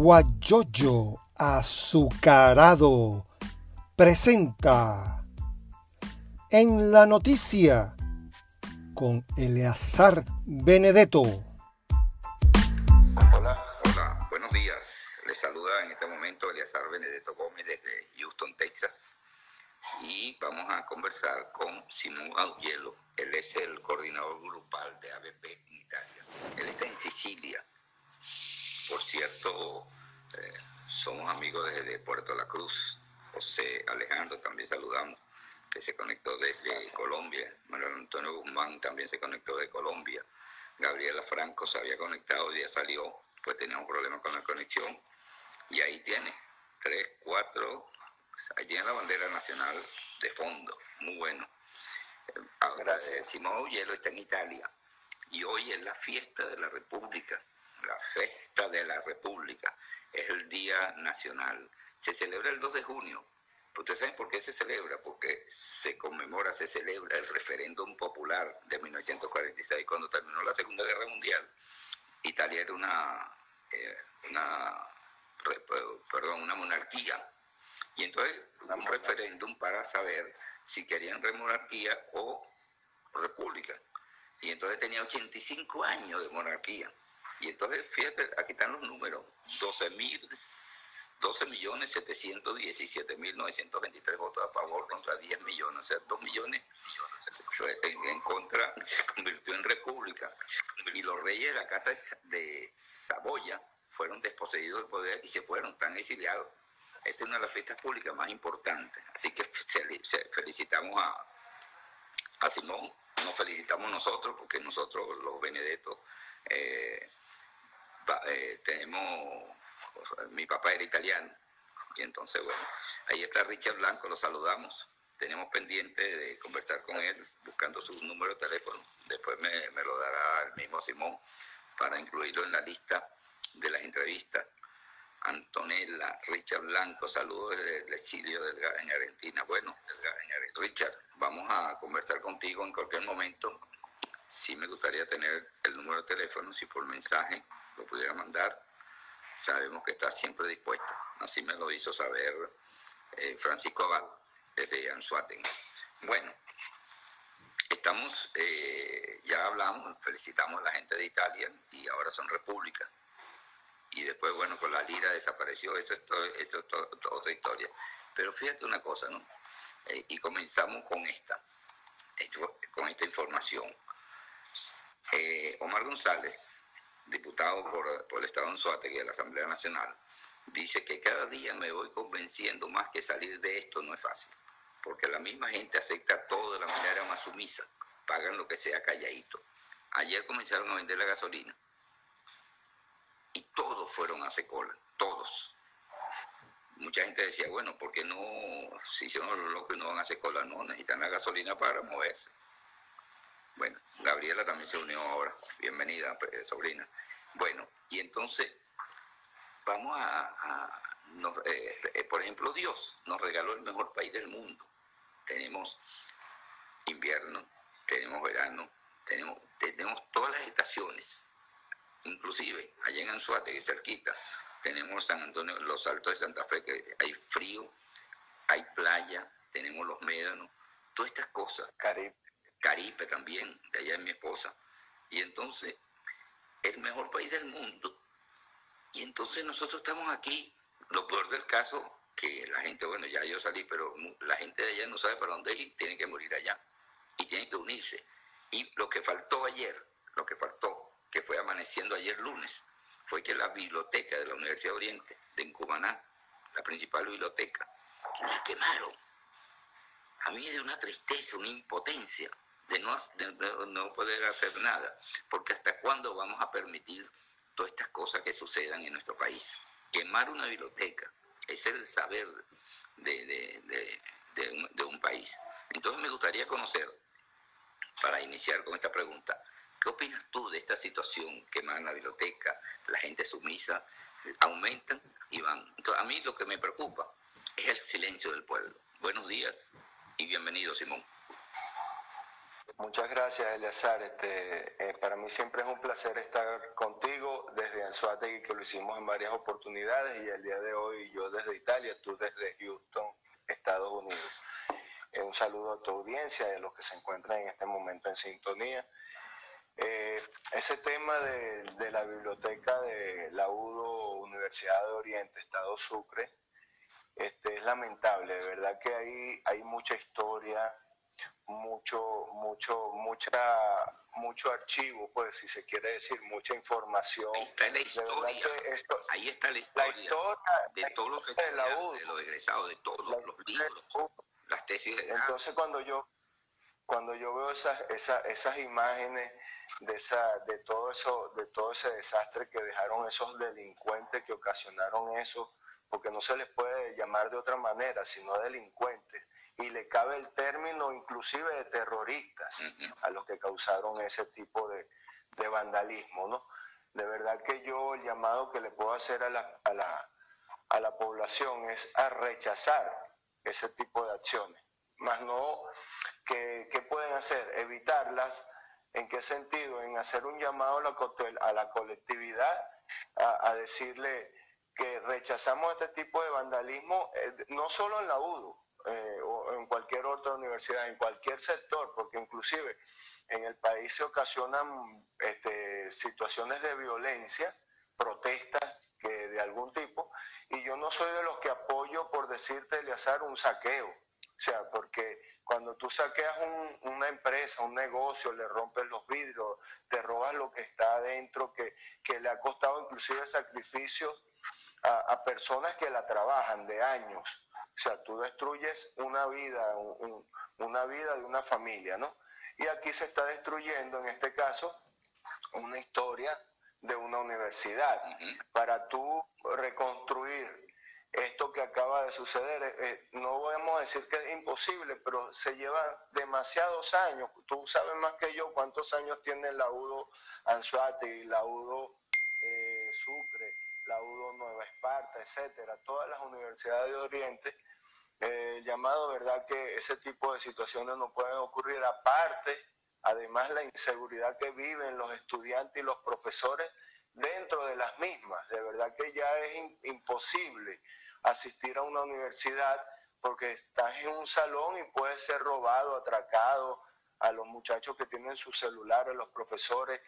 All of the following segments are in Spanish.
Guayoyo Azucarado presenta en la noticia con Eleazar Benedetto. Hola, hola, buenos días. Les saluda en este momento Eleazar Benedetto Gómez desde Houston, Texas. Y vamos a conversar con Simón Augielo. Él es el coordinador grupal de ABP en Italia. Él está en Sicilia. Por cierto, eh, somos amigos desde Puerto La Cruz. José Alejandro también saludamos, que se conectó desde Colombia. Manuel Antonio Guzmán también se conectó de Colombia. Gabriela Franco se había conectado, ya salió, pues tenía un problema con la conexión. Y ahí tiene, tres, cuatro, ahí tiene la bandera nacional de fondo, muy bueno. Ahora, eh, Simón Hielo está en Italia y hoy es la fiesta de la República, la fiesta de la República, es el Día Nacional. Se celebra el 2 de junio. ¿Ustedes saben por qué se celebra? Porque se conmemora, se celebra el referéndum popular de 1946, cuando terminó la Segunda Guerra Mundial. Italia era una, eh, una, perdón, una monarquía. Y entonces un referéndum para saber si querían monarquía o república. Y entonces tenía 85 años de monarquía. Y entonces, fíjate, aquí están los números, 12 mil 12 millones 717 mil 923 votos a favor contra 10 millones, o sea, 2 millones en, contra, se convirtió en república. Y los reyes de la casa de Saboya fueron desposeídos del poder y se fueron, tan exiliados. Esta es una de las fiestas públicas más importantes. Así que felicitamos a, a Simón, nos felicitamos nosotros, porque nosotros los Benedettos tenemos, mi papá era italiano, y entonces, bueno, ahí está Richard Blanco, lo saludamos. Tenemos pendiente de conversar con él, buscando su número de teléfono. Después me, me lo dará el mismo Simón para incluirlo en la lista de las entrevistas. Antonella, Richard Blanco, saludos desde el exilio del en Argentina. Bueno, Richard, vamos a conversar contigo en cualquier momento. Sí me gustaría tener el número de teléfono, si por mensaje lo pudiera mandar. Sabemos que está siempre dispuesto. Así me lo hizo saber eh, Francisco Abad, desde Anzuaten. Bueno, estamos, eh, ya hablamos, felicitamos a la gente de Italia y ahora son repúblicas y después, bueno, con la lira desapareció, eso es, todo, otra historia. Pero fíjate una cosa, ¿no? Eh, y comenzamos con esta, con esta información. Eh, Omar González, diputado por, por el Estado de y de la Asamblea Nacional, dice que cada día me voy convenciendo más que salir de esto no es fácil, porque la misma gente acepta todo de la manera más sumisa, pagan lo que sea calladito. Ayer comenzaron a vender la gasolina y todos fueron a cola, todos. Mucha gente decía, bueno, ¿por qué no, si son los locos no van a hacer cola? No, necesitan la gasolina para moverse. Bueno, Gabriela también se unió ahora. Bienvenida, pues, sobrina. Bueno, y entonces vamos a, eh, eh, por ejemplo, Dios nos regaló el mejor país del mundo. Tenemos invierno, tenemos verano, tenemos, tenemos todas las estaciones. Inclusive, allá en Anzuate, que cerquita, tenemos San Antonio, los Altos de Santa Fe, que hay frío, hay playa, tenemos los médanos, todas estas cosas. Caribe. Caribe también, de allá es mi esposa. Y entonces, el mejor país del mundo. Y entonces nosotros estamos aquí, lo peor del caso, que la gente, bueno, ya yo salí, pero la gente de allá no sabe para dónde ir, tiene que morir allá. Y tiene que unirse. Y lo que faltó ayer, lo que faltó que fue amaneciendo ayer lunes, fue que la biblioteca de la Universidad de Oriente, de Encumaná, la principal biblioteca, la quemaron. A mí es de una tristeza, una impotencia de no, no poder hacer nada, porque hasta cuándo vamos a permitir todas estas cosas que sucedan en nuestro país. Quemar una biblioteca es el saber de, un, de un país. Entonces me gustaría conocer, para iniciar con esta pregunta, ¿Qué opinas tú de esta situación que en la biblioteca, la gente sumisa, aumentan y van? Entonces, a mí lo que me preocupa es el silencio del pueblo. Buenos días y bienvenido, Simón. Muchas gracias, Eleazar. Este, eh, para mí siempre es un placer estar contigo desde Anzuategui, que lo hicimos en varias oportunidades, y el día de hoy yo desde Italia, tú desde Houston, Estados Unidos. Eh, un saludo a tu audiencia y a los que se encuentran en este momento en sintonía. Eh, ese tema de, la biblioteca de la UDO Universidad de Oriente, Estado Sucre, este, es lamentable, de verdad que hay, hay mucha historia, mucho, mucho, mucha, mucho archivo, pues si se quiere decir, mucha información. Ahí está la historia. ahí está la historia, de todos los de, la de los egresados, de todos los libros, las tesis de Entonces cuando yo cuando yo veo esas, esas, esas imágenes de, esa, de, todo eso, de todo ese desastre que dejaron esos delincuentes que ocasionaron eso, porque no se les puede llamar de otra manera, sino delincuentes, y le cabe el término inclusive de terroristas a los que causaron ese tipo de, de vandalismo, ¿no? De verdad que yo el llamado que le puedo hacer a la, a la, a la población es a rechazar ese tipo de acciones, más no ¿qué, pueden hacer? Evitarlas. ¿En qué sentido? En hacer un llamado a la, colectividad a, decirle que rechazamos este tipo de vandalismo, eh, no solo en la UDO eh, o en cualquier otra universidad, en cualquier sector, porque inclusive en el país se ocasionan este, situaciones de violencia, protestas que de algún tipo, y yo no soy de los que apoyo, por decirte, Eleazar, un saqueo. O sea, porque cuando tú saqueas una empresa, un negocio, le rompes los vidrios, te robas lo que está adentro, que, le ha costado inclusive sacrificios a, personas que la trabajan de años. O sea, tú destruyes una vida, una vida de una familia, ¿no? Y aquí se está destruyendo, en este caso, una historia de una universidad. Para tú reconstruir esto que acaba de suceder. Eh, eh, no vamos a decir que es imposible, pero se lleva demasiados años. Tú sabes más que yo cuántos años tiene la UDO Anzuate, la UDO eh, Esparta, etcétera, todas las universidades de Oriente. llamado, ¿verdad?, que ese tipo de situaciones no pueden ocurrir. Aparte, además, la inseguridad que viven los estudiantes y los profesores dentro de las mismas. De verdad que ya es imposible asistir a una universidad porque estás en un salón y puedes ser robado, atracado. A los muchachos que tienen sus celulares, los profesores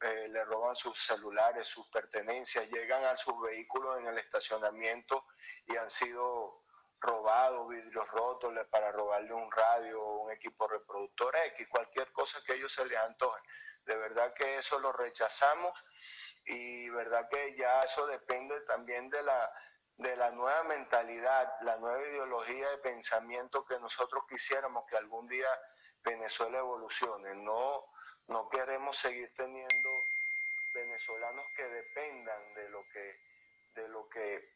eh, le roban sus celulares, sus pertenencias, llegan a sus vehículos en el estacionamiento y han sido robados, vidrios rotos para robarle un radio, un equipo reproductor X, cualquier cosa que ellos se les antoje. De verdad que eso lo rechazamos y verdad que ya eso depende también de la, de la nueva mentalidad, la nueva ideología de pensamiento que nosotros quisiéramos que algún día Venezuela evolucione. No, no queremos seguir teniendo venezolanos que dependan de lo que, de lo que,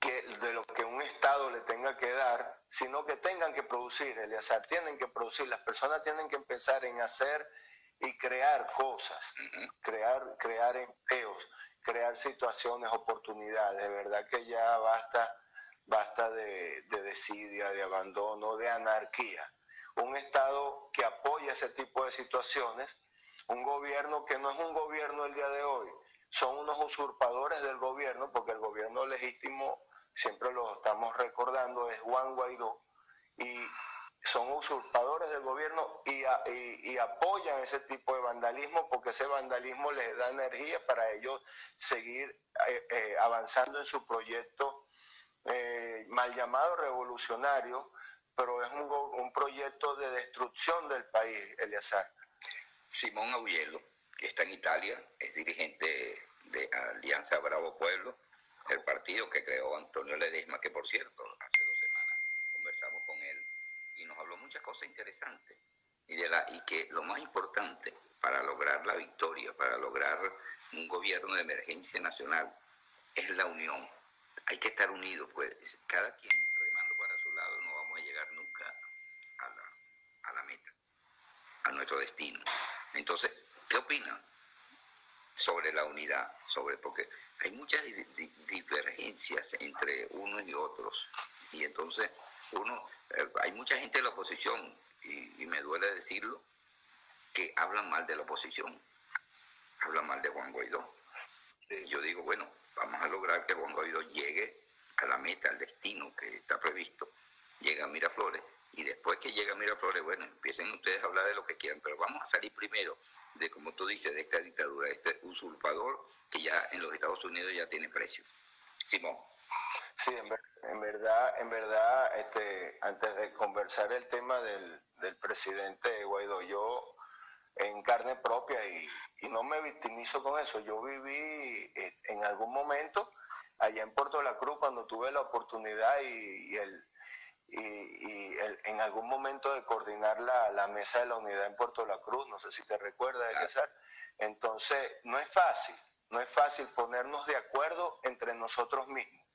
que, de lo que un Estado le tenga que dar, sino que tengan que producir, Eliazar, tienen que producir, las personas tienen que empezar en hacer y crear cosas, crear, crear empleos, crear situaciones, oportunidades. De verdad que ya basta, basta de desidia, de abandono, de anarquía. Un Estado que apoya ese tipo de situaciones, un gobierno que no es un gobierno el día de hoy, son unos usurpadores del gobierno, porque el gobierno legítimo, siempre lo estamos recordando, es Juan Guaidó, y son usurpadores del gobierno y, apoyan ese tipo de vandalismo porque ese vandalismo les da energía para ellos seguir eh, eh, avanzando en su proyecto eh, mal llamado revolucionario, pero es un, proyecto de destrucción del país, Eleazar. Simón Augello, que está en Italia, es dirigente de Alianza Bravo Pueblo, el partido que creó Antonio Ledesma, que por cierto, hace dos semanas conversamos con él y nos habló muchas cosas interesantes. Y, de la, y que lo más importante para lograr la victoria, para lograr un gobierno de emergencia nacional, es la unión. Hay que estar unidos, pues cada quien remando para su lado no vamos a llegar nunca a la, a la meta, a nuestro destino. Entonces, ¿qué opinan sobre la unidad? Sobre, porque hay muchas divergencias entre unos y otros. Y entonces uno, eh, hay mucha gente de la oposición, y, me duele decirlo, que hablan mal de la oposición, hablan mal de Juan Guaidó. yo digo, bueno, vamos a lograr que Juan Guaidó llegue a la meta, al destino que está previsto, llega a Miraflores. Y después que llega Miraflores, bueno, empiecen ustedes a hablar de lo que quieran, pero vamos a salir primero de, como tú dices, de esta dictadura, este usurpador que ya en los Estados Unidos ya tiene precio. Simón. Sí, en, verdad, en verdad, este, antes de conversar el tema del, del presidente Guaidó, yo en carne propia y, no me victimizo con eso. Yo viví eh, en algún momento allá en Puerto La Cruz cuando tuve la oportunidad y, el, y, en algún momento de coordinar la, la, mesa de la unidad en Puerto La Cruz, no sé si te recuerdas, César. Entonces, no es fácil, no es fácil ponernos de acuerdo entre nosotros mismos.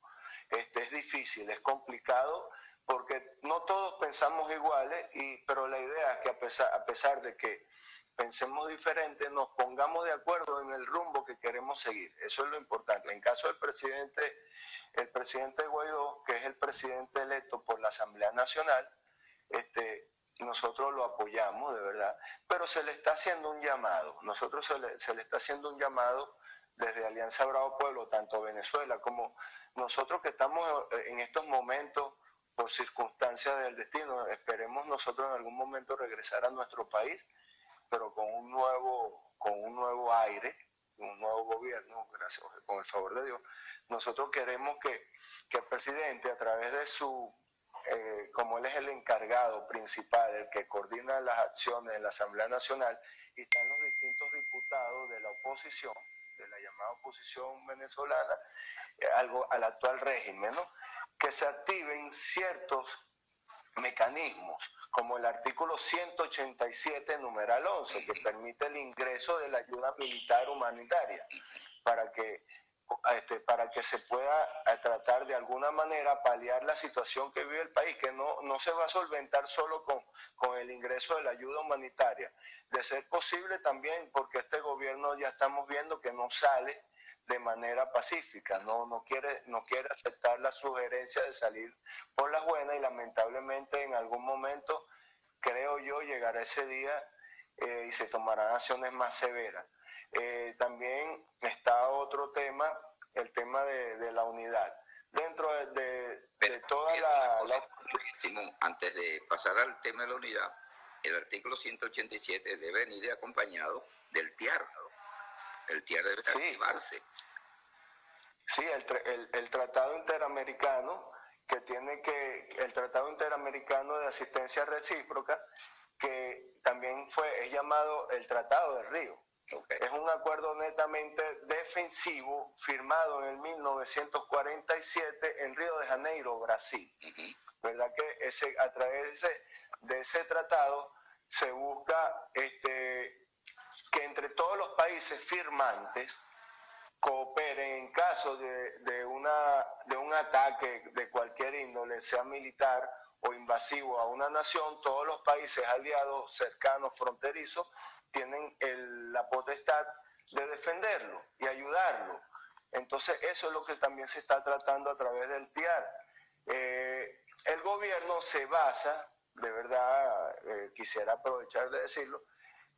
Este, es difícil, es complicado porque no todos pensamos iguales, y, pero la idea es que a pesar, a pesar de que pensemos diferente, nos pongamos de acuerdo en el rumbo que queremos seguir. Eso es lo importante. En caso del presidente, el presidente Guaidó, que es el presidente electo por la Asamblea Nacional, este, nosotros lo apoyamos, de verdad, pero se le está haciendo un llamado. Nosotros se le, se le está haciendo un llamado desde Alianza Bravo Pueblo, tanto Venezuela como nosotros que estamos en estos momentos por circunstancias del destino, esperemos nosotros en algún momento regresar a nuestro país pero con un nuevo, con un nuevo aire, un nuevo gobierno, gracias, con el favor de Dios. Nosotros queremos que, el presidente, a través de su, eh, como él es el encargado principal, el que coordina las acciones en la Asamblea Nacional, y están los distintos diputados de la oposición, de la llamada oposición venezolana, eh, algo al actual régimen, ¿no? que se activen ciertos mecanismos como el artículo 187, numeral 11, que permite el ingreso de la ayuda militar humanitaria para que, este, para que se pueda eh, tratar de alguna manera paliar la situación que vive el país, que no, no se va a solventar solo con, con el ingreso de la ayuda humanitaria. De ser posible también, porque este gobierno ya estamos viendo que no sale de manera pacífica, no, no, quiere, no quiere aceptar la sugerencia de salir por las buenas y lamentablemente en algún momento, creo yo, llegará ese día eh, y se tomarán acciones más severas. Eh, también está otro tema, el tema de, la unidad. Dentro de, toda la, Simón, antes de pasar al tema de la unidad, el artículo 187 debe venir acompañado del TIAR, el TIAR debe sí. activarse. Sí, el, el, Tratado Interamericano, que tiene que, el Tratado Interamericano de Asistencia Recíproca, que también fue, es llamado el Tratado de Río. Es un acuerdo netamente defensivo firmado en el 1947 en Río de Janeiro, Brasil. ¿Verdad que ese, a través de ese, de ese tratado se busca este, entre todos los países firmantes cooperen en caso de, una, de un ataque de cualquier índole, sea militar o invasivo a una nación, todos los países aliados, cercanos, fronterizos, tienen la potestad de defenderlo y ayudarlo. Entonces, eso es lo que también se está tratando a través del TIAR. Eh, el gobierno se basa, de verdad, eh, quisiera aprovechar de decirlo,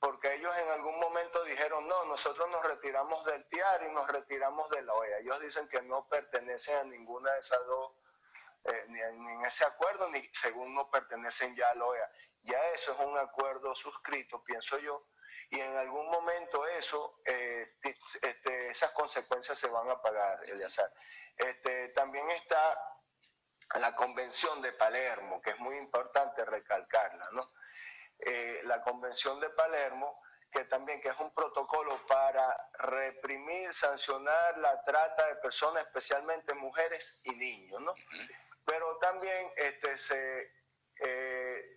porque ellos en algún momento dijeron, no, nosotros nos retiramos del TIAR y nos retiramos de la OEA. Ellos dicen que no pertenecen a ninguna de esas dos, eh, ni, en ese acuerdo, ni según no pertenecen ya a la OEA. Ya eso es un acuerdo suscrito, pienso yo, y en algún momento eso, eh, este, esas consecuencias se van a pagar, Eliazar. Este, también está la Convención de Palermo, que es muy importante recalcarla, ¿no? Eh, la Convención de Palermo, que también que es un protocolo para reprimir, sancionar la trata de personas, especialmente mujeres y niños, ¿no? Pero también este, eh,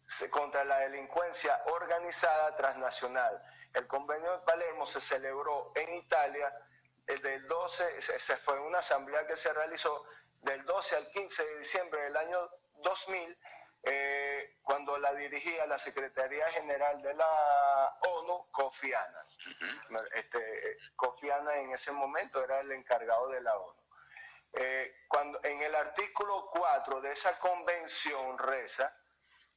se, contra la delincuencia organizada transnacional. El convenio de Palermo se celebró en Italia del 12, se fue una asamblea que se realizó del 12 al 15 de diciembre del año 2000 eh, cuando la dirigía la Secretaría General de la ONU, Kofi Annan. este, Kofi Annan en ese momento era el encargado de la ONU. Eh, cuando, en el artículo 4 de esa convención reza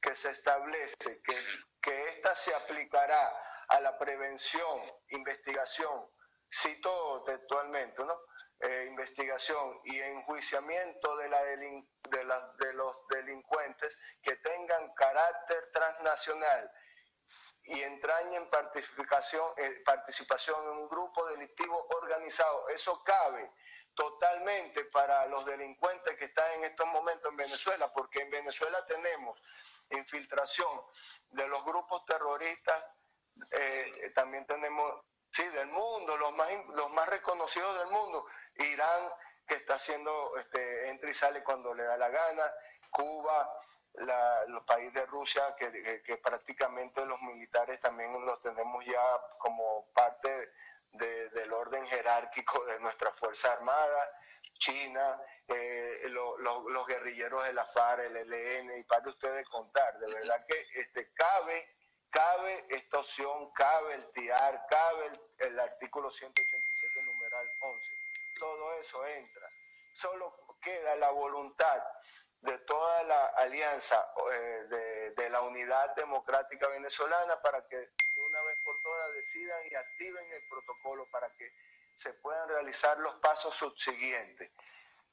que se establece que, que ésta se aplicará a la prevención, investigación, cito textualmente, ¿no? Eh, investigación y enjuiciamiento de, la de, de los delincuentes que tengan carácter transnacional y entrañen participación, eh, participación en un grupo delictivo organizado. Eso cabe totalmente para los delincuentes que están en estos momentos en Venezuela, porque en Venezuela tenemos infiltración de los grupos terroristas, eh, también tenemos, sí, del mundo, los más, los más reconocidos del mundo, Irán, que está haciendo, este, entra y sale cuando le da la gana, Cuba, la, los países de Rusia, que, que, prácticamente los militares también los tenemos ya como parte del orden jerárquico de nuestra Fuerza Armada, China, eh, los guerrilleros de la FARC, el ELN, y para ustedes contar, de verdad que este, cabe, cabe esta opción, cabe el TIAR, cabe el, artículo 187 numeral 11, todo eso entra, solo queda la voluntad de toda la alianza eh, de, de, la unidad democrática venezolana para que de una vez por todas decidan y activen el protocolo para que se puedan realizar los pasos subsiguientes.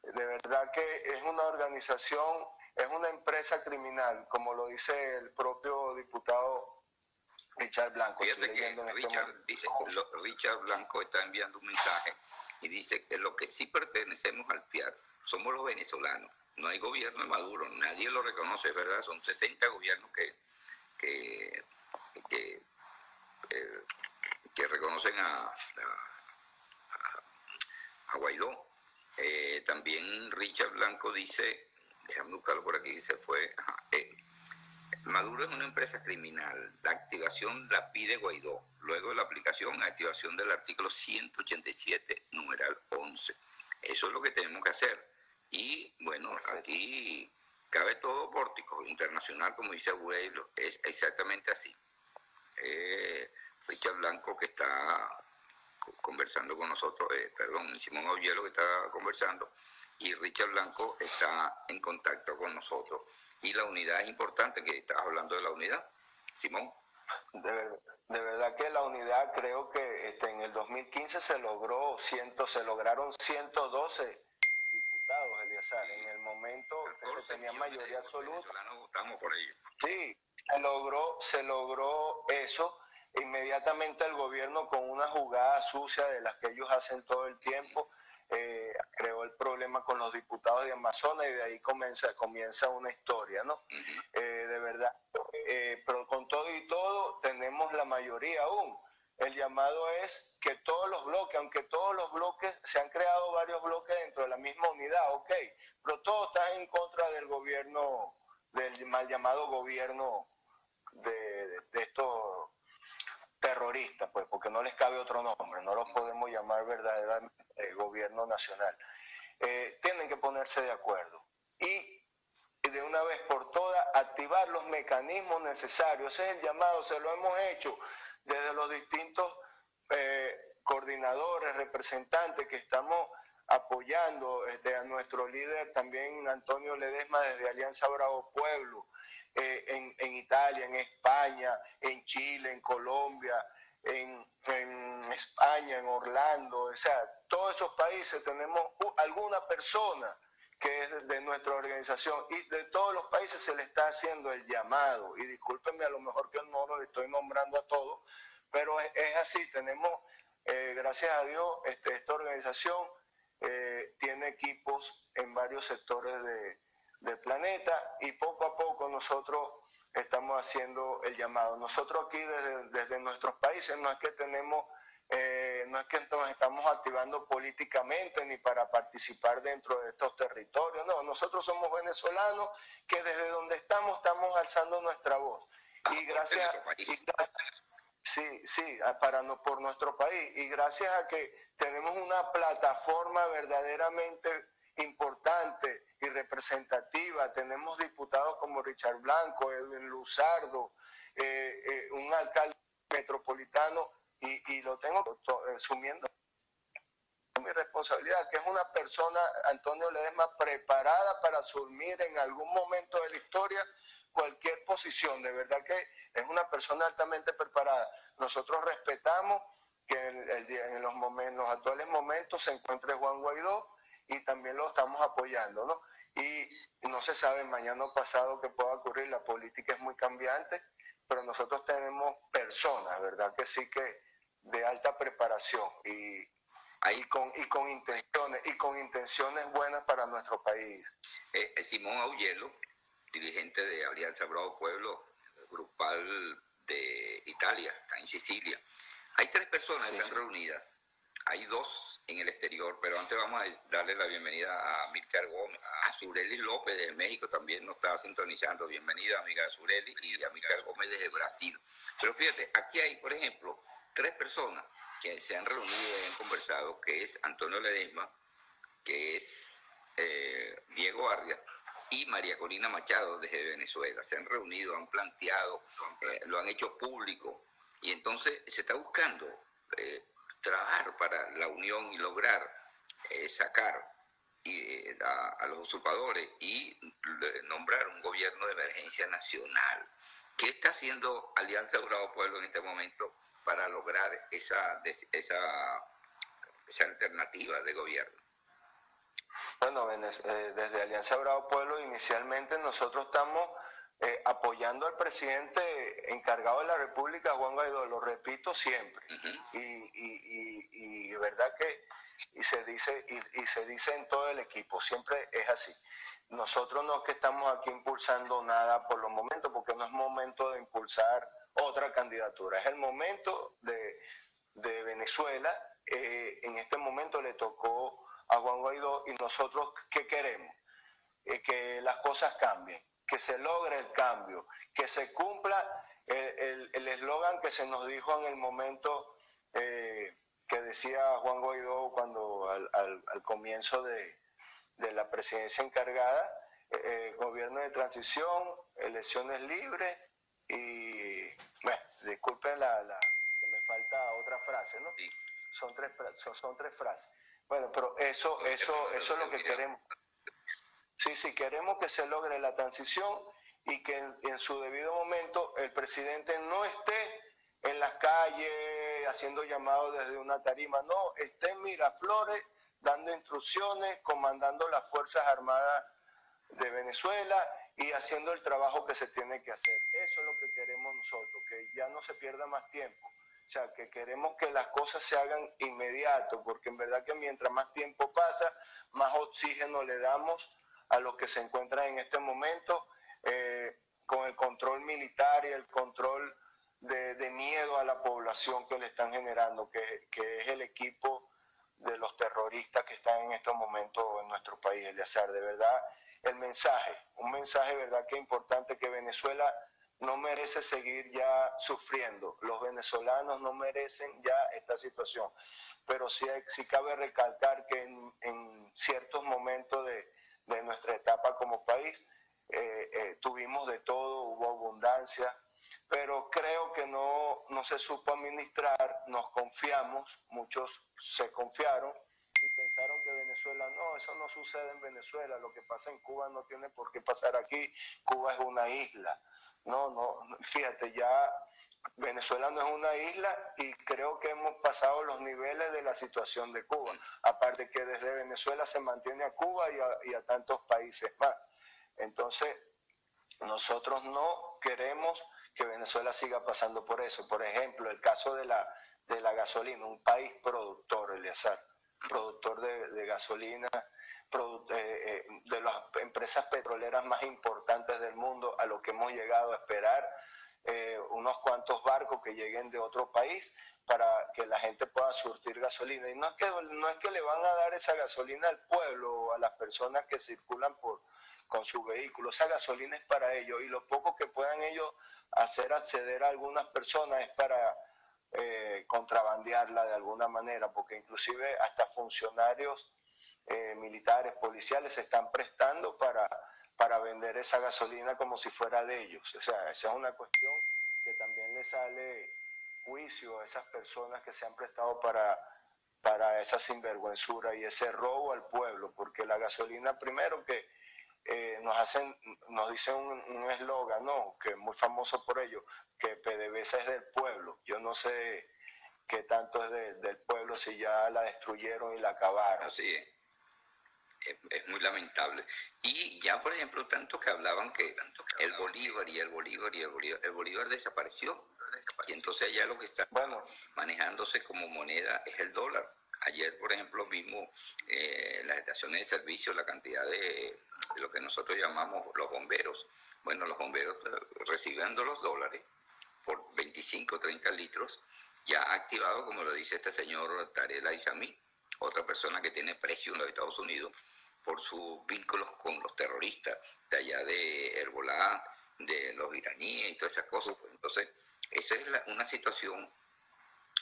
De verdad que es una organización, es una empresa criminal, como lo dice el propio diputado Richard Blanco. Fíjate que este Richard, dice, Richard Blanco está enviando un mensaje y dice que lo que sí pertenecemos al FIAR somos los venezolanos no hay gobierno de Maduro, nadie lo reconoce, ¿verdad? Son 60 gobiernos que, que, que, eh, reconocen a, a, Guaidó. Eh, también Richard Blanco dice, déjame buscarlo por aquí, se fue, eh, Maduro es una empresa criminal, la activación la pide Guaidó, luego de la aplicación, activación del artículo 187, numeral 11. Eso es lo que tenemos que hacer y bueno, aquí cabe todo pórtico internacional, como dice Abuelo, es exactamente así. Eh, Richard Blanco que está conversando con nosotros, eh, perdón, Simón Aullero que está conversando, y Richard Blanco está en contacto con nosotros. Y la unidad es importante, que estás hablando de la unidad. Simón. De, verdad que la unidad creo que este, en el 2015 se logró, ciento, se lograron 112 en el momento que se tenía mayoría absoluta. por ello. Sí, se logró, se logró eso. Inmediatamente el gobierno con una jugada sucia de las que ellos hacen todo el tiempo, eh, creó el problema con los diputados de Amazonas y de ahí comienza, comienza una historia, ¿no? Eh, de verdad, eh, pero con todo y todo tenemos la mayoría aún el llamado es que todos los bloques, aunque todos los bloques, se han creado varios bloques dentro de la misma unidad, ok, pero todos están en contra del gobierno, del mal llamado gobierno de, estos terroristas, pues, porque no les cabe otro nombre, no los podemos llamar verdaderamente eh, gobierno nacional. Eh, tienen que ponerse de acuerdo y de una vez por todas activar los mecanismos necesarios. Ese es el llamado, se lo hemos hecho desde los distintos eh, coordinadores, representantes que estamos apoyando este, a nuestro líder también Antonio Ledesma desde Alianza Bravo Pueblo, eh, en, en, Italia, en España, en Chile, en Colombia, en, en, España, en Orlando, o sea, todos esos países tenemos alguna persona que es de nuestra organización y de todos los países se le está haciendo el llamado. Y discúlpenme, a lo mejor que no lo estoy nombrando a todos, pero es, así, tenemos, eh, gracias a Dios, este, esta organización eh, tiene equipos en varios sectores de, del planeta y poco a poco nosotros estamos haciendo el llamado. Nosotros aquí desde, desde nuestros países no es que tenemos eh, no es que nos estamos activando políticamente ni para participar dentro de estos territorios, no, nosotros somos venezolanos que desde donde estamos estamos alzando nuestra voz. Y gracias, sí, sí, para no, por nuestro país. Y gracias a que tenemos una plataforma verdaderamente importante y representativa, tenemos diputados como Richard Blanco, Edwin Luzardo, eh, eh, un alcalde metropolitano y, y lo tengo asumiendo mi responsabilidad, que es una persona, Antonio Ledesma, preparada para asumir en algún momento de la historia cualquier posición. De verdad que es una persona altamente preparada. Nosotros respetamos que en, el, en los, momentos, los actuales momentos se encuentre Juan Guaidó y también lo estamos apoyando, ¿no? Y no se sabe mañana o pasado qué pueda ocurrir, la política es muy cambiante, pero nosotros tenemos personas, ¿verdad? Que sí que de alta preparación y, y, con, y con intenciones y con intenciones buenas para nuestro país. Eh, eh, Simón Aullelo, dirigente de Alianza Bravo Pueblo, grupal de Italia, está en Sicilia. Hay tres personas que están reunidas. Hay dos en el exterior, pero antes vamos a darle la bienvenida a Milcar Gómez, a Zureli López de México también nos está sintonizando. Bienvenida, amiga Zureli, y a Milcar Gómez desde Brasil. Pero fíjate, aquí hay, por ejemplo, tres personas que se han reunido y han conversado, que es Antonio Ledesma, que es eh, Diego Arria y María Corina Machado desde Venezuela. Se han reunido, han planteado, eh, lo han hecho público y entonces se está buscando eh, trabajar para la unión y lograr sacar a, a, los usurpadores y nombrar un gobierno de emergencia nacional. ¿Qué está haciendo Alianza Bravo Pueblo en este momento para lograr esa, esa, esa alternativa de gobierno? Bueno, eh, desde Alianza Bravo Pueblo inicialmente nosotros estamos eh, apoyando al presidente encargado de la República, Juan Guaidó, lo repito siempre. y, y, y, verdad que y se dice y, se dice en todo el equipo, siempre es así. Nosotros no es que estamos aquí impulsando nada por los momentos, porque no es momento de impulsar otra candidatura. Es el momento de, de Venezuela. Eh, en este momento le tocó a Juan Guaidó y nosotros, ¿qué queremos? Eh, que las cosas cambien, que se logre el cambio, que se cumpla el eslogan que se nos dijo en el momento eh, que decía Juan Guaidó cuando al, al, comienzo de, de, la presidencia encargada, gobierno de transición, elecciones libres y, bueno, disculpen la, la, que me falta otra frase, ¿no? Son, tres, son, son tres frases. Bueno, pero eso, eso, eso es lo que queremos. Sí, sí, queremos que se logre la transición y que en, su debido momento el presidente no esté en las calles haciendo llamados desde una tarima, no, esté en Miraflores dando instrucciones, comandando las Fuerzas Armadas de Venezuela y haciendo el trabajo que se tiene que hacer. Eso es lo que queremos nosotros, que ya no se pierda más tiempo. O sea, que queremos que las cosas se hagan inmediato, porque en verdad que mientras más tiempo pasa, más oxígeno le damos a los que se encuentran en este momento eh, con el control militar y el control de, miedo a la población que le están generando, que, que es el equipo de los terroristas que están en estos momentos en nuestro país, Eleazar. De verdad, el mensaje, un mensaje, ¿verdad?, que importante que Venezuela no merece seguir ya sufriendo. Los venezolanos no merecen ya esta situación. Pero sí, sí cabe recalcar que en, ciertos momentos de, de, nuestra etapa como país eh, eh, tuvimos de todo, hubo abundancia, pero creo que no, no se supo administrar, nos confiamos, muchos se confiaron pensaron que Venezuela, no, eso no sucede en Venezuela, lo que pasa en Cuba no tiene por qué pasar aquí, Cuba es una isla. No, no, fíjate, ya Venezuela no es una isla y creo que hemos pasado los niveles de la situación de Cuba. Aparte que desde Venezuela se mantiene a Cuba y a, tantos países más. Entonces, nosotros no queremos que Venezuela siga pasando por eso. Por ejemplo, el caso de la, de la gasolina, un país productor, Eliazar productor de, gasolina, eh, eh, de las empresas petroleras más importantes del mundo, a lo que hemos llegado a esperar, eh, unos cuantos barcos que lleguen de otro país para que la gente pueda surtir gasolina. Y no es, que, no es que le van a dar esa gasolina al pueblo o a las personas que circulan por, con su vehículo. Esa gasolina es para ellos y lo poco que puedan ellos hacer acceder a algunas personas es para eh, contrabandearla de alguna manera, porque inclusive hasta funcionarios eh, militares, policiales se están prestando para, para vender esa gasolina como si fuera de ellos. O sea, esa es una cuestión que también le sale juicio a esas personas que se han prestado para, para esa sinvergüenzura y ese robo al pueblo, porque la gasolina primero que eh, nos hacen, nos dicen un eslogan, ¿no? Que es muy famoso por ello, que PDVSA es del pueblo. Yo no sé qué tanto es del pueblo si ya la destruyeron y la acabaron. Así es. Es. muy lamentable. Y ya, por ejemplo, tanto que hablaban que, el Bolívar y el Bolívar y el Bolívar, el Bolívar desapareció. Y entonces ya lo que está bueno. manejándose como moneda es el dólar. Ayer, por ejemplo, mismo eh, las estaciones de servicio, la cantidad de, lo que nosotros llamamos los bomberos, bueno, los bomberos eh, recibiendo los dólares por 25 30 litros, ya activado, como lo dice este señor Tarek Aizami, otra persona que tiene precio en los Estados Unidos por sus vínculos con los terroristas de allá de Hezbollah, de los iraníes y todas esas cosas. Pues, entonces, esa es una situación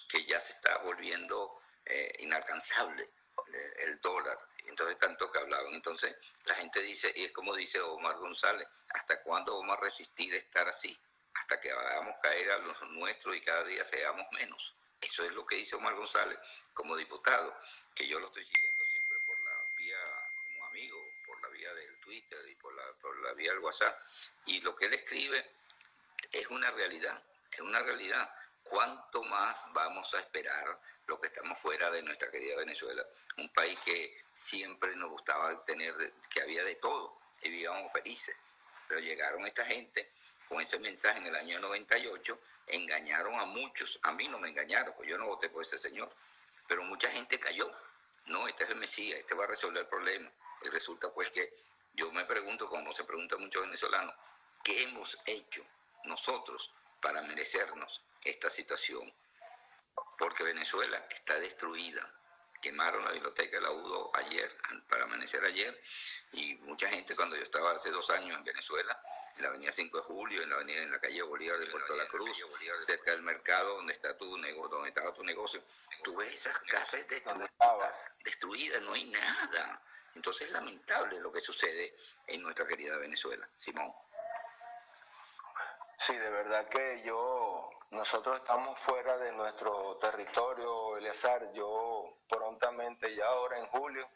que ya se está volviendo eh, inalcanzable, eh, el dólar. Entonces, tanto que hablaban. Entonces, la gente dice, y es como dice Omar González, ¿hasta cuándo vamos a resistir estar así? Hasta que hagamos caer a los nuestros y cada día seamos menos. Eso es lo que dice Omar González como diputado, que yo lo estoy siguiendo siempre por la vía como amigo, por la vía del Twitter y por la, por la vía del WhatsApp. Y lo que él escribe es una realidad, es una realidad. ¿Cuánto más vamos a esperar los que estamos fuera de nuestra querida Venezuela? Un país que siempre nos gustaba tener, que había de todo y vivíamos felices. Pero llegaron esta gente con ese mensaje en el año 98, engañaron a muchos. A mí no me engañaron, pues yo no voté por ese señor. Pero mucha gente cayó. No, este es el Mesías, este va a resolver el problema. Y resulta pues que yo me pregunto, como se pregunta muchos venezolanos, ¿qué hemos hecho nosotros para merecernos esta situación, porque Venezuela está destruida. Quemaron la biblioteca de la UDO ayer, para amanecer ayer, y mucha gente cuando yo estaba hace dos años en Venezuela, en la avenida 5 de Julio, en la avenida en la calle Bolívar de Puerto La Cruz, cerca del mercado donde está tu negocio, donde estaba tu negocio, tú ves esas casas destruidas, destruidas, no hay nada. Entonces es lamentable lo que sucede en nuestra querida Venezuela. Simón. Sí, de verdad que yo, nosotros estamos fuera de nuestro territorio, Eleazar. Yo prontamente, ya ahora en julio,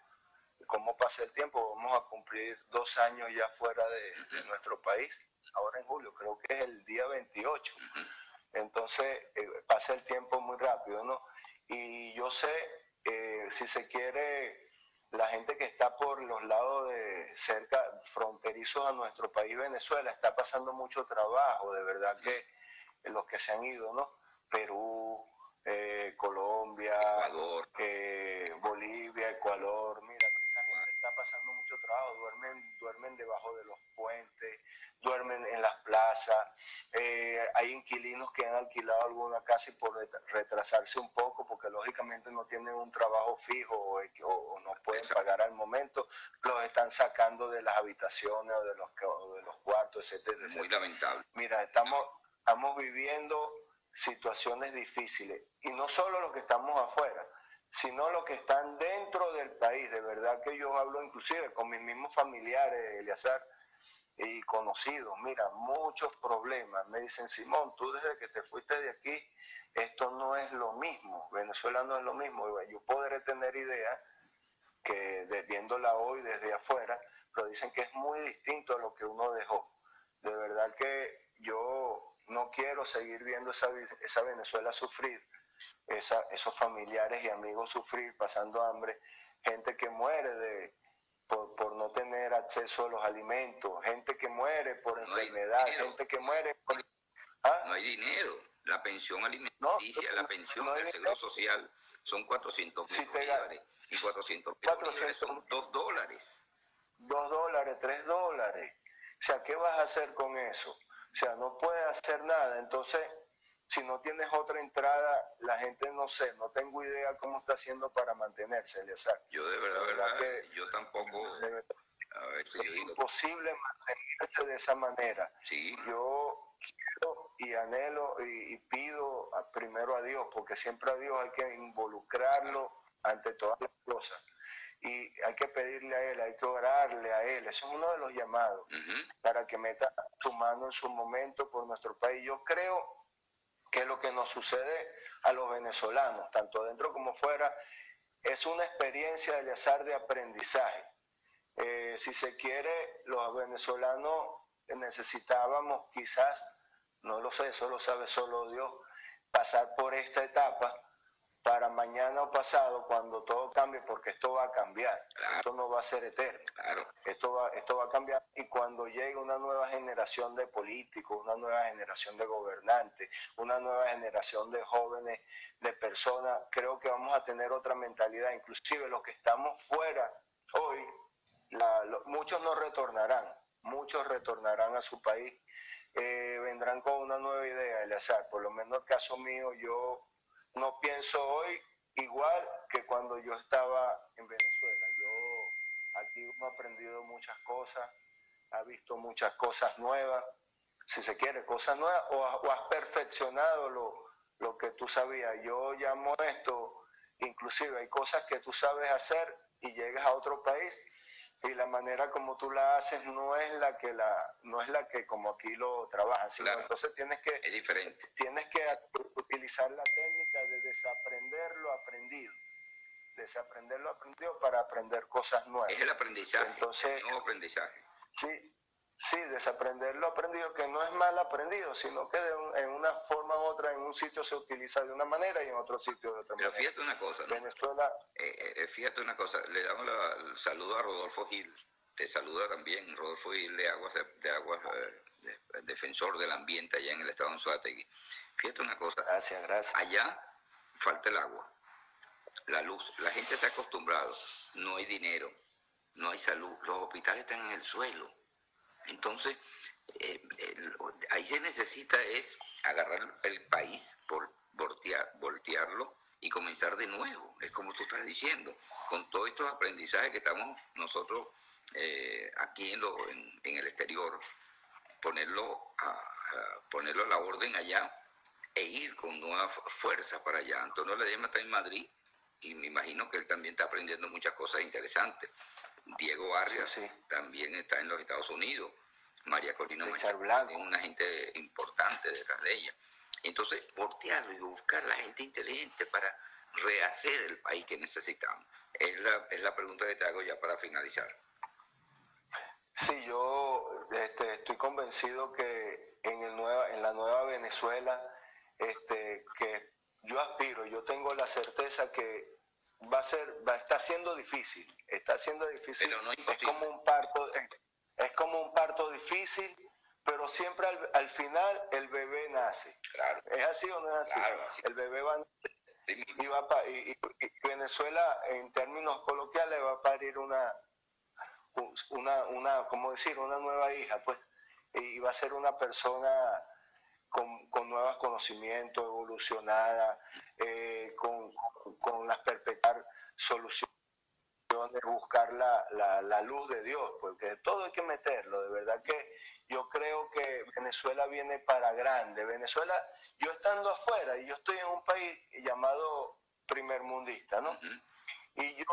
como pasa el tiempo, vamos a cumplir dos años ya fuera de, nuestro país. Ahora en julio, creo que es el día 28. Entonces, eh, pasa el tiempo muy rápido, ¿no? Y yo sé, eh, si se quiere la gente que está por los lados de cerca, fronterizos a nuestro país, Venezuela, está pasando mucho trabajo, de verdad que los que se han ido, ¿no? Perú, eh, Colombia, eh, Bolivia, Ecuador, mira, esa gente está pasando mucho trabajo, duermen, duermen debajo de los puentes, duermen en las plazas, eh, hay inquilinos que han alquilado alguna casa y por retrasarse un poco, porque lógicamente no tienen un trabajo fijo o, no pueden pagar al momento, los están sacando de las habitaciones o de los, de los cuartos, etcétera, Muy lamentable. Mira, estamos, estamos viviendo situaciones difíciles y no solo los que estamos afuera, sino los que están dentro del país. De verdad que yo hablo inclusive con mis mismos familiares, Eliazar, y conocidos, mira, muchos problemas. Me dicen, Simón, tú desde que te fuiste de aquí, esto no es lo mismo, Venezuela no es lo mismo. Yo podré tener idea que viéndola hoy desde afuera, pero dicen que es muy distinto a lo que uno dejó. De verdad que yo no quiero seguir viendo esa, esa Venezuela sufrir, esa, esos familiares y amigos sufrir, pasando hambre, gente que muere de, por, no tener acceso a los alimentos, gente que muere por enfermedad, gente que muere por... ¿Ah? No hay dinero. La pensión alimenticia, la pensión del seguro social son 400 mil dólares. Y 400 mil dólares son 2 dólares. 2 dólares, 3 dólares. O sea, ¿qué vas a hacer con eso? O sea, no puedes hacer nada. Entonces, si no tienes otra entrada, la gente no sé, no tengo idea cómo está haciendo para mantenerse, Eleazar. Yo de verdad, verdad, que yo tampoco. es imposible mantenerse de esa manera. Sí. Yo quiero y anhelo y, pido primero a Dios, porque siempre a Dios hay que involucrarlo ante todas las cosas. Y hay que pedirle a Él, hay que orarle a Él. Eso es uno de los llamados para que meta su mano en su momento por nuestro país. Yo creo que lo que nos sucede a los venezolanos, tanto dentro como fuera, es una experiencia de azar de aprendizaje. Eh, si se quiere, los venezolanos necesitábamos quizás, no lo sé, eso lo sabe solo Dios, pasar por esta etapa para mañana o pasado cuando todo cambie, porque esto va a cambiar, esto no va a ser eterno, esto, va, esto va a cambiar y cuando llegue una nueva generación de políticos, una nueva generación de gobernantes, una nueva generación de jóvenes, de personas, creo que vamos a tener otra mentalidad, inclusive los que estamos fuera hoy, muchos no retornarán, muchos retornarán a su país, eh, vendrán con una nueva idea, el azar, por lo menos el caso mío, yo no pienso hoy igual que cuando yo estaba en Venezuela. Yo aquí he aprendido muchas cosas, ha visto muchas cosas nuevas, si se quiere, cosas nuevas, o, has perfeccionado lo, lo que tú sabías. Yo llamo esto, inclusive hay cosas que tú sabes hacer y llegas a otro país y la manera como tú la haces no es la que la no es la que como aquí lo trabajas sino entonces tienes que es diferente tienes que utilizar la técnica desaprender lo aprendido desaprender lo aprendido para aprender cosas nuevas es el aprendizaje entonces el aprendizaje sí Sí, desaprender lo aprendido, que no es mal aprendido, sino que en una forma u otra, en un sitio se utiliza de una manera y en otro sitio de otra manera. Pero fíjate una cosa, ¿no? Venezuela... Eh, eh, fíjate una cosa, le damos el saludo a Rodolfo Gil, te saluda también Rodolfo Gil de Aguas, de, Aguas eh, defensor del ambiente allá en el estado de Anzuategui. Fíjate una cosa. Gracias, gracias. Allá falta el agua, la luz, la gente se ha acostumbrado, no hay dinero, no hay salud, los hospitales están en el suelo entonces, eh, ahí se necesita es agarrar el país, por voltear, voltearlo y comenzar de nuevo. Es como tú estás diciendo, con todos estos aprendizajes que estamos nosotros eh, aquí en, lo, en, el exterior, ponerlo a, ponerlo a la orden allá e ir con nueva fuerza para allá. Antonio Ledema está en Madrid y me imagino que él también está aprendiendo muchas cosas interesantes. Diego Arias también está en los Estados Unidos. María Corina Machado es una gente importante detrás de ella. Entonces, voltearlo y buscar la gente inteligente para rehacer el país que necesitamos. Es la, es la pregunta que te hago ya para finalizar. Sí, yo este, estoy convencido que en, el nueva, en la nueva Venezuela, este, que yo aspiro, yo tengo la certeza que va a ser, va, está siendo difícil, está siendo difícil. es como un parto, es, como un parto difícil, pero siempre al, final el bebé nace. ¿Es así o no es así? El bebé va a y, va y, Venezuela, en términos coloquiales, va a parir una, una, una, ¿cómo decir? Una nueva hija, pues. Y va a ser una persona con, con nuevos conocimientos, evolucionada, eh, con, con las perpetuar soluciones buscar la, la, la, luz de Dios, porque todo hay que meterlo, de verdad que yo creo que Venezuela viene para grande. Venezuela, yo estando afuera, y yo estoy en un país llamado primer mundista, ¿no? Y yo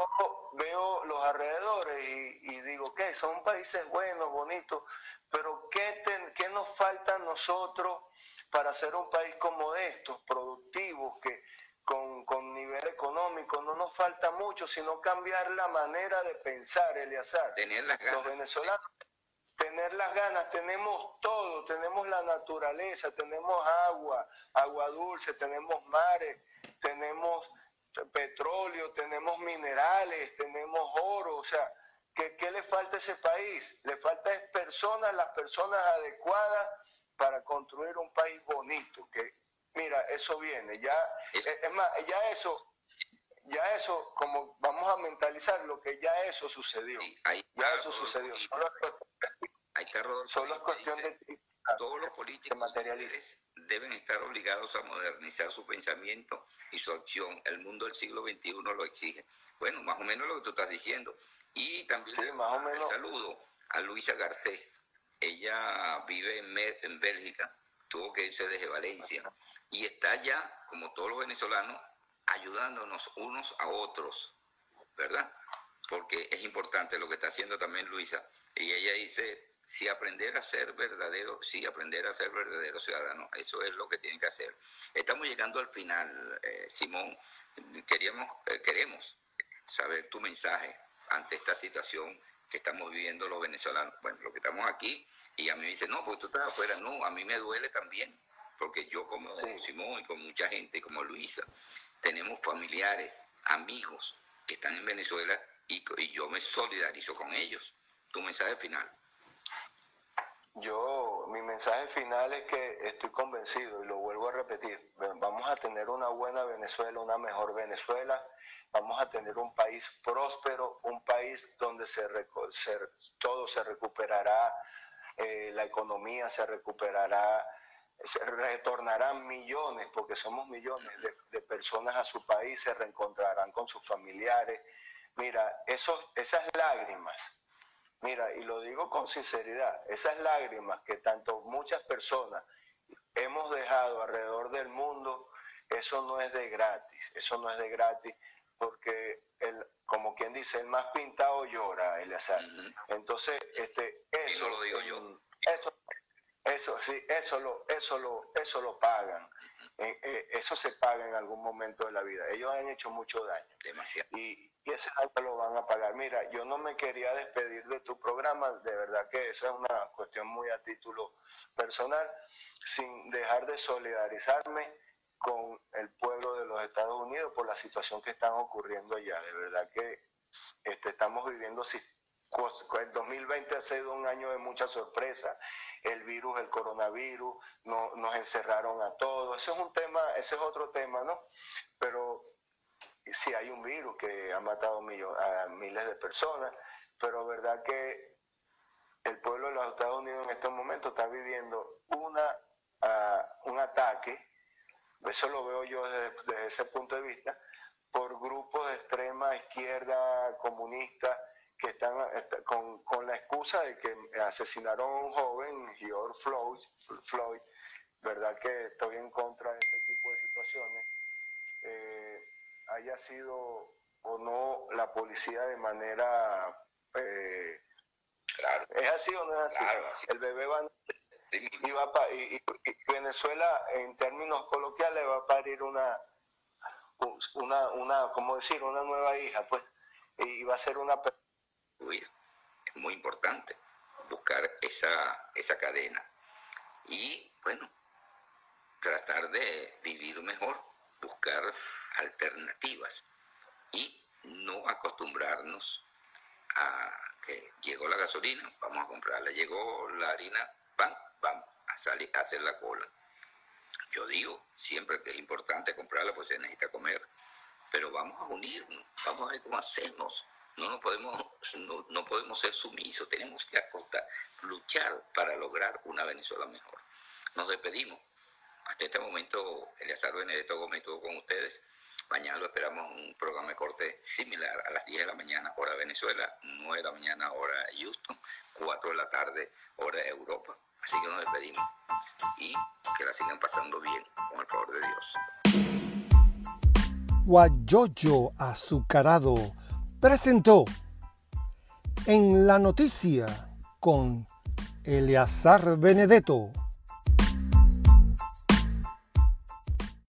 veo los alrededores y, digo, ¿qué? Son países buenos, bonitos, pero ¿qué, ¿qué nos falta a nosotros para ser un país como estos, productivos, que, con, nivel económico, no nos falta mucho, sino cambiar la manera de pensar, Eliazar. Tener las ganas. Los venezolanos, tener las ganas, tenemos todo, tenemos la naturaleza, tenemos agua, agua dulce, tenemos mares, tenemos petróleo, tenemos minerales, tenemos oro, o sea, ¿qué, qué le falta a ese país? Le falta es personas, las personas adecuadas para construir un país bonito, que, mira, eso viene, ya, es, más, ya eso, ya eso, como vamos a mentalizar lo que ya eso sucedió, ya eso sucedió, solo es cuestión, de todos los políticos deben estar obligados a modernizar su pensamiento y su acción. El mundo del siglo XXI lo exige. Bueno, más o menos lo que tú estás diciendo. Y también sí, más saludo a Luisa Garcés. Ella vive en, en Bélgica, tuvo que irse desde Valencia y está ya, como todos los venezolanos, ayudándonos unos a otros, ¿verdad? Porque es importante lo que está haciendo también Luisa. Y ella dice, si aprender a ser verdadero, sí, aprender a ser verdadero ciudadano, eso es lo que tienen que hacer. Estamos llegando al final, eh, Simón. Queríamos, eh, queremos saber tu mensaje ante esta situación que estamos viviendo los venezolanos. Bueno, lo que estamos aquí, y a mí me dice, no, pues tú estás afuera. No, a mí me duele también porque yo como Simón y con mucha gente como Luisa, tenemos familiares, amigos que están en Venezuela y, y yo me solidarizo con ellos. Tu mensaje final. Yo, mi mensaje final es que estoy convencido y lo a repetir. Vamos a tener una buena Venezuela, una mejor Venezuela. Vamos a tener un país próspero, un país donde se, todo se recuperará, eh, la economía se recuperará, se retornarán millones, porque somos millones de, de, personas a su país, se reencontrarán con sus familiares. Mira, esos, esas lágrimas Mira, y lo digo con sinceridad, esas lágrimas que tanto muchas personas hemos dejado alrededor del mundo, eso no es de gratis, eso no es de gratis, porque el, como quien dice, el más pintado llora, el Entonces, este, eso, lo digo yo. Eso, eso, sí, eso lo, eso lo, eso lo pagan. Eh, eh, eso se paga en algún momento de la vida. Ellos han hecho mucho daño. Demasiado. Y, y ese daño lo van a pagar. Mira, yo no me quería despedir de tu programa, de verdad que eso es una cuestión muy a título personal, sin dejar de solidarizarme con el pueblo de los Estados Unidos por la situación que están ocurriendo allá. De verdad que este, estamos viviendo el 2020 ha sido un año de mucha sorpresa. El virus, el coronavirus, no, nos encerraron a todos. Ese es un tema, ese es otro tema, ¿no? Pero sí hay un virus que ha matado a miles de personas, pero verdad que el pueblo de los Estados Unidos en este momento está viviendo una, uh, un ataque, eso lo veo yo desde, ese punto de vista, por grupos de extrema izquierda comunista que están con, con, la excusa de que asesinaron a un joven, George Floyd, Floyd, ¿verdad? Que estoy en contra de ese tipo de situaciones. Eh, haya sido o no la policía de manera... Eh, claro. ¿Es así o no es así? Claro, El bebé va... Y, va y, y, Venezuela, en términos coloquiales, va a parir una, una, una, ¿cómo decir? Una nueva hija, pues. Y va a ser una es muy importante buscar esa, esa cadena. Y bueno, tratar de vivir mejor, buscar alternativas y no acostumbrarnos a que llegó la gasolina, vamos a comprarla, llegó la harina, van, vamos a salir a hacer la cola. Yo digo siempre que es importante comprarla, pues se necesita comer, pero vamos a unirnos, vamos a ver cómo hacemos no, no, podemos, no, podemos ser sumisos, tenemos que acortar, luchar para lograr una Venezuela mejor. Nos despedimos. Hasta este momento, Eleazar Benedetto Gómez estuvo con ustedes. Mañana lo esperamos un programa de corte similar a las 10 de la mañana, hora Venezuela, 9 de la mañana, hora Houston, 4 de la tarde, hora Europa. Así que nos despedimos y que la sigan pasando bien, con el favor de Dios. Guayoyo azucarado presentó en la noticia con Eleazar Benedetto.